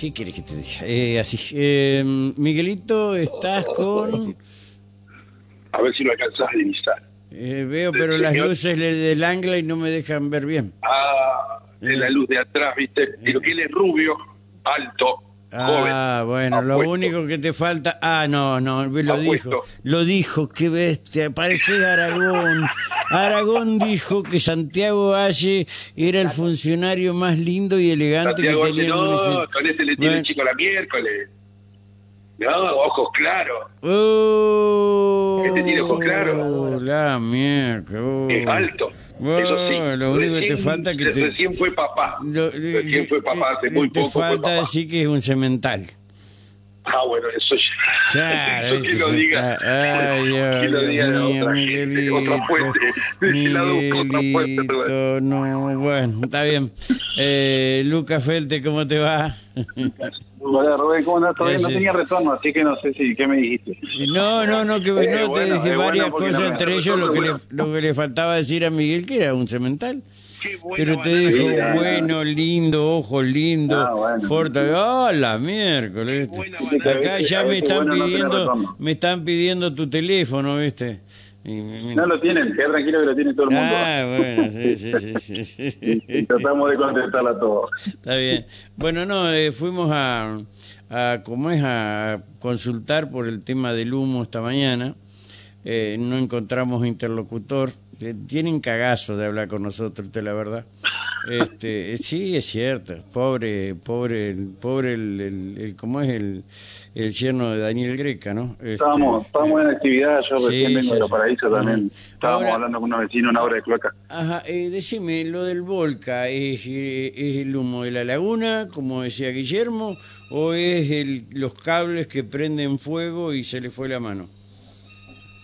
¿Qué quieres que te diga? Eh, así. Eh, Miguelito, estás con. A ver si lo alcanzas a divisar. Eh, veo, pero las señor. luces de- del Angla y no me dejan ver bien. Ah, de la luz de atrás, ¿viste? Pero que él es rubio, alto, joven. Ah, bueno, lo único que te falta. Ah, no, no, lo Apuesto. dijo. Lo dijo, qué bestia. Parece Aragón. Aragón dijo que Santiago Valle era el funcionario más lindo y elegante Santiago que tenía el no, municipio. con este le tiene Bueno. el chico la miércoles. No, ojos claros. Oh, Este tiene ojos claros. La mierda. oh. Es alto. Bueno, Eso sí. lo único que te Recién- falta que te- Recién fue papá. Lo- Recién fue papá, hace muy te poco fue falta decir que es un cemental. Ah, bueno, eso ya. Claro, eso que lo diga. Ay, que lo Dios diga de mío, otra gente, otra fuente. Otra fuente. Miguelito, no, bueno, está bien. Eh, Lucas Felte, ¿cómo te va? Hola Rubén, ¿cómo andás? Todavía no tenía retorno, así que no sé si qué me dijiste. No, no, no, que Eh, no, te bueno, dije es varias bueno cosas, no entre ellos lo que, le, lo que le faltaba decir a Miguel, que era un cemental. Pero te dijo, ah. bueno, lindo, ojos lindo, Ah, bueno. fuerte. ¡Ah, la miércoles! Acá ya me están bueno pidiendo, me están pidiendo tu teléfono, ¿viste? Y- No lo tienen, queda tranquilo que lo tiene todo el mundo. Ah, bueno, sí, sí, sí, sí, Y sí. tratamos de contestarla todo. Está bien. Bueno, no, eh, fuimos a, a, ¿cómo es? A consultar por el tema del humo esta mañana. Eh, no encontramos interlocutor. Tienen cagazo de hablar con nosotros, te la verdad. Este, eh, sí, es cierto. Pobre, pobre, pobre el, el, el- ¿cómo es el, el yerno de Daniel Greca, no? Este, Estábamos, estábamos en actividad, yo Sí, recién vengo sí, de los sí. paraísos también. Estábamos Ahora- hablando con una vecina, una obra de cloaca. Ajá, eh, decime, lo del Volca, ¿es, eh, ¿es el humo de la laguna, como decía Guillermo, o es el, los cables que prenden fuego y se le fue la mano?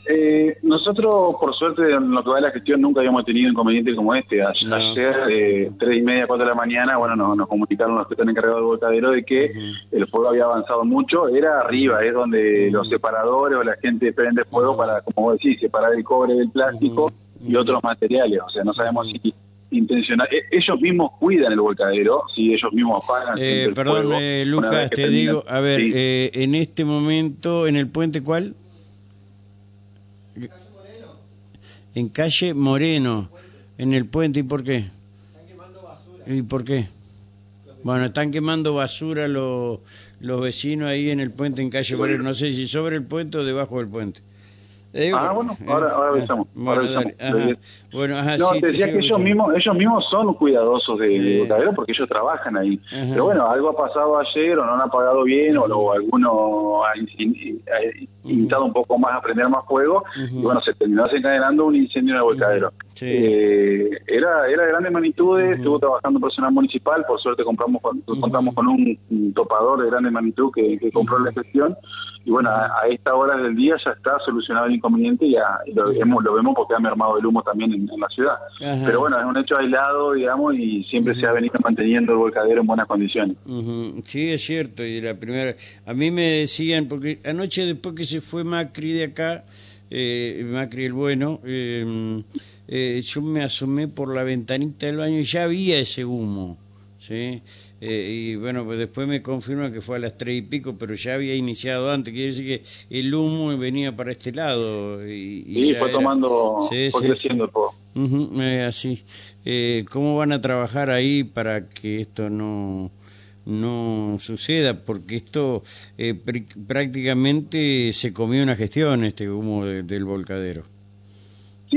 Eh, nosotros, por suerte, en lo que va de la gestión, nunca habíamos tenido inconveniente como este. No. Ayer, eh, tres y media, cuatro de la mañana, bueno, nos, nos comunicaron los que están encargados del volcadero de que el fuego había avanzado mucho. Era arriba, es donde los separadores o la gente prende fuego para, como vos decís, separar el cobre del plástico y otros materiales. O sea, no sabemos si intencional. e- Ellos mismos cuidan el volcadero, si ellos mismos apagan. Eh, perdón, eh, Lucas, te digo, a ver, Sí. eh, en este momento, ¿en el puente cuál? En calle Moreno, en el puente, ¿y por qué? ¿Y por qué? Bueno, están quemando basura los, los vecinos ahí en el puente en calle Moreno, no sé si sobre el puente o debajo del puente. Ah, bueno, ahora- ahora avisamos, Bueno, ahora dale, avisamos. ajá. Bueno, ajá, No, sí, te decía que ellos mismos, ellos mismos son cuidadosos de, Sí. de Bocadero porque ellos trabajan ahí. Ajá. Pero bueno, algo ha pasado ayer o no han apagado bien o, o alguno ha in- ha intentado un poco más a prender más fuego y bueno, se terminó desencadenando un incendio en el volcadero. Sí. Eh, era, era de grandes magnitudes, estuvo trabajando personal municipal, por suerte compramos con- contamos con un, un topador de grande magnitud que, que compró la gestión y bueno, a, a esta hora del día ya está solucionado el inconveniente y, ya, y lo, vemos, lo vemos porque ha mermado el humo también en, en la ciudad. Pero bueno, es un hecho aislado, digamos, y siempre se ha venido manteniendo el volcadero en buenas condiciones. Sí, es cierto. Y la primera, a mí me decían, porque anoche después que se fue Macri de acá, eh, Macri el bueno, eh, eh, yo me asomé por la ventanita del baño y ya había ese humo, ¿sí? Eh, y bueno, pues después me confirman que fue a las tres y pico, pero ya había iniciado antes. Quiere decir que el humo venía para este lado. Y, y Y ya fue era- tomando, Sí, fue sí, creciendo. Ujú, eh, así. Eh, ¿Cómo van a trabajar ahí para que esto no no suceda? Porque esto eh, pr- prácticamente se comió una gestión, este humo de- del volcadero.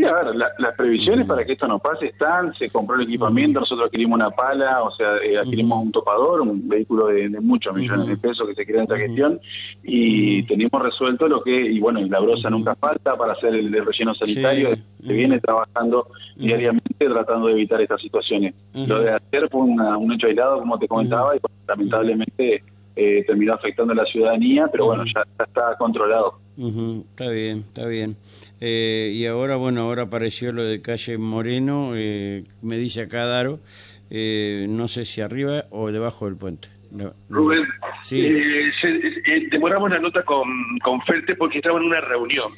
A ver, la- las previsiones para que esto no pase están, se compró el equipamiento, nosotros adquirimos una pala, o sea, eh, adquirimos un topador, un vehículo de, de muchos millones de pesos que se crea en esta gestión, y tenemos resuelto lo que, y bueno, la brosa nunca falta para hacer el, el relleno sanitario, Sí. se viene trabajando diariamente tratando de evitar estas situaciones. Lo de ayer fue una- un hecho aislado, como te comentaba, y lamentablemente eh, terminó afectando a la ciudadanía, pero bueno, ya, ya está controlado. Está bien, está bien. Eh, y ahora, bueno, ahora apareció lo de calle Moreno, eh, me dice acá Daro, eh, no sé si arriba o debajo del puente. No. Rubén, Sí. eh, se- eh, demoramos la nota con, con Felte porque estaba en una reunión.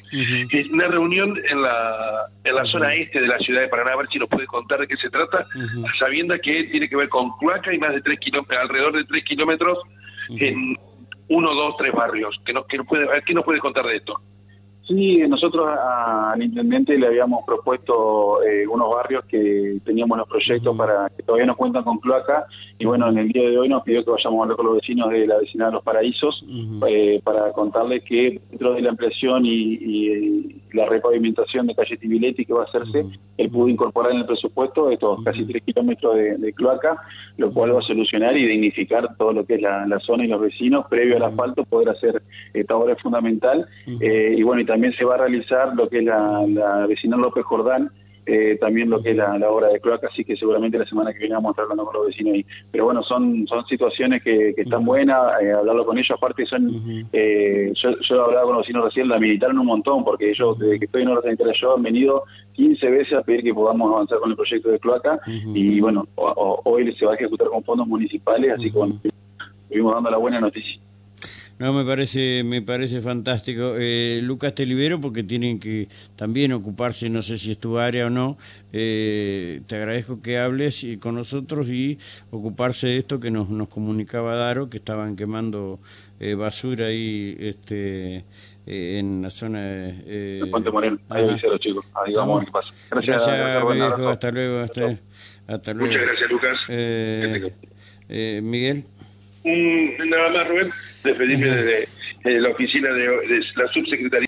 Una reunión en la, en la zona este de la ciudad de Paraná, a ver si nos puede contar de qué se trata, sabiendo que tiene que ver con cloaca y más de tres kilómetros, alrededor de tres kilómetros en uno, dos, tres barrios. Que no, que puede, ¿Qué nos puede contar de esto? Sí, nosotros al intendente le habíamos propuesto eh, unos barrios que teníamos los proyectos para que todavía no cuentan con cloaca y bueno, en el día de hoy nos pidió que vayamos a hablar con los vecinos de la vecindad de Los Paraísos eh, para contarles que dentro de la ampliación y, la repavimentación de calle Tibiletti que va a hacerse, él pudo incorporar en el presupuesto estos casi tres kilómetros de, cloaca, lo cual va a solucionar y dignificar todo lo que es la, zona y los vecinos, previo al asfalto, poder hacer esta obra es fundamental. Eh, y bueno, y también se va a realizar lo que es la, la vecinal López Jordán, eh, también lo que es la, obra de cloaca, así que seguramente la semana que viene vamos a estar hablando con los vecinos ahí. Pero bueno, son son situaciones que, están buenas, eh, hablarlo con ellos, aparte son, eh, yo, yo hablaba con los vecinos recién, la militaron un montón, porque ellos, desde que estoy en obra sanitaria, yo han venido 15 veces a pedir que podamos avanzar con el proyecto de cloaca, y bueno, hoy se va a ejecutar con fondos municipales, así que bueno, estuvimos dando la buena noticia. No, me parece, me parece fantástico. Eh, Lucas, te libero porque tienen que también ocuparse, no sé si es tu área o no. Eh, te agradezco que hables y, con nosotros y ocuparse de esto que nos, nos comunicaba Daro, que estaban quemando eh, basura ahí este, en la zona de... Eh, Puente Moreno, ahí los chicos. Ahí vamos, Gracias, gracias hasta luego. Hasta, hasta luego. Muchas gracias, Lucas. Eh, Miguel. Mm, nada más, Rubén. Despedirme desde, la oficina de, de la subsecretaría